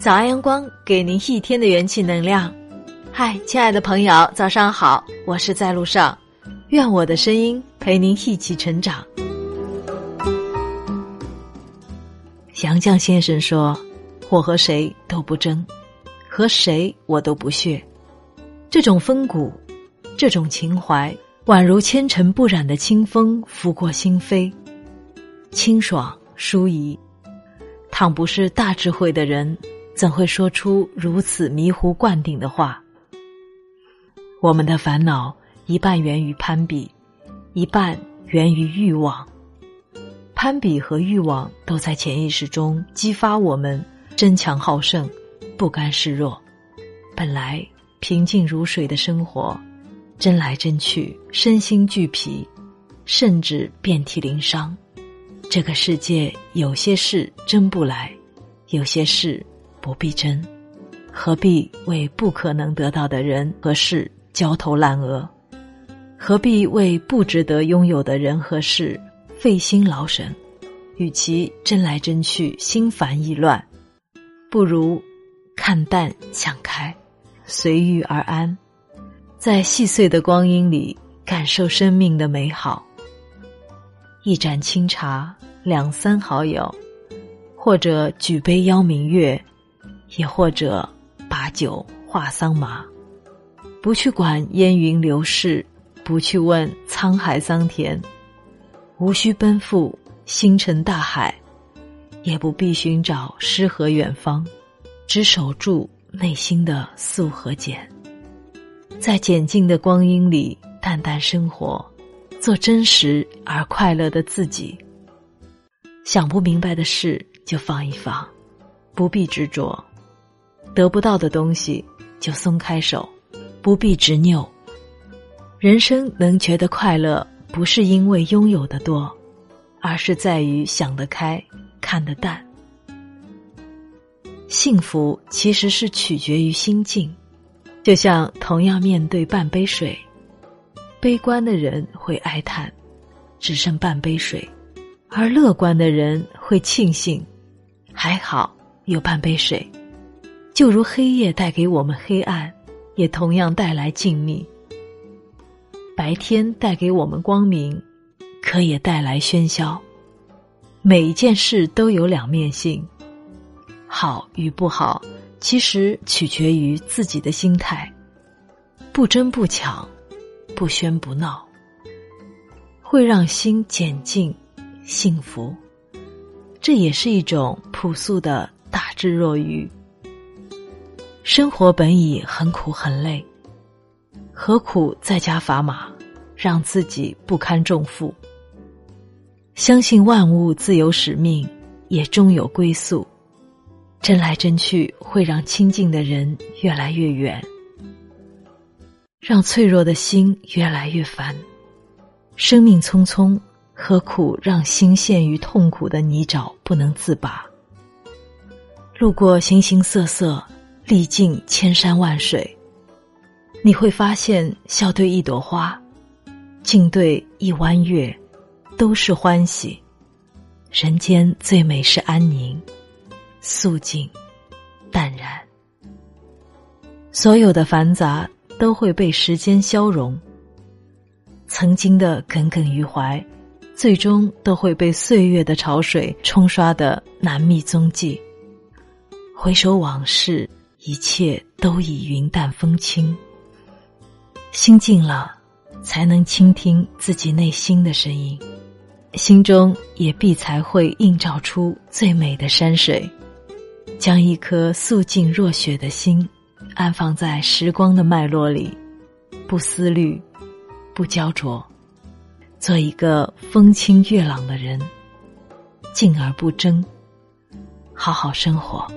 早安阳光，给您一天的元气能量。嗨，亲爱的朋友，早上好，我是在路上，愿我的声音陪您一起成长。杨绛先生说：“我和谁都不争，和谁我都不屑。这种风骨，这种情怀，宛如纤尘不染的清风拂过心扉，清爽舒怡。倘不是大智慧的人。”怎会说出如此迷糊灌顶的话？我们的烦恼一半源于攀比，一半源于欲望。攀比和欲望都在潜意识中激发我们争强好胜、不甘示弱。本来平静如水的生活，争来争去，身心俱疲，甚至遍体鳞伤。这个世界有些事争不来，有些事。不必争，何必为不可能得到的人和事焦头烂额？何必为不值得拥有的人和事费心劳神？与其争来争去，心烦意乱，不如看淡想开，随遇而安，在细碎的光阴里感受生命的美好。一盏清茶，两三好友，或者举杯邀明月。也或者把酒话桑麻，不去管烟云流逝，不去问沧海桑田，无需奔赴星辰大海，也不必寻找诗和远方，只守住内心的素和简，在简静的光阴里淡淡生活，做真实而快乐的自己。想不明白的事就放一放，不必执着。得不到的东西就松开手，不必执拗。人生能觉得快乐，不是因为拥有的多，而是在于想得开，看得淡。幸福其实是取决于心境，就像同样面对半杯水，悲观的人会哀叹，只剩半杯水；而乐观的人会庆幸，还好有半杯水。就如黑夜带给我们黑暗，也同样带来静谧；白天带给我们光明，可也带来喧嚣。每一件事都有两面性，好与不好，其实取决于自己的心态。不争不抢，不喧不闹，会让心简静、幸福。这也是一种朴素的大智若愚。生活本已很苦很累，何苦再加砝码，让自己不堪重负？相信万物自有使命，也终有归宿。争来争去，会让亲近的人越来越远，让脆弱的心越来越烦。生命匆匆，何苦让心陷于痛苦的泥沼不能自拔？路过形形色色。历尽千山万水，你会发现，笑对一朵花，静对一弯月，都是欢喜。人间最美是安宁、肃静、淡然。所有的繁杂都会被时间消融，曾经的耿耿于怀，最终都会被岁月的潮水冲刷的难觅踪迹。回首往事。一切都已云淡风轻，心静了，才能倾听自己内心的声音，心中也必才会映照出最美的山水。将一颗素净若雪的心安放在时光的脉络里，不思虑，不焦灼，做一个风清月朗的人，静而不争，好好生活。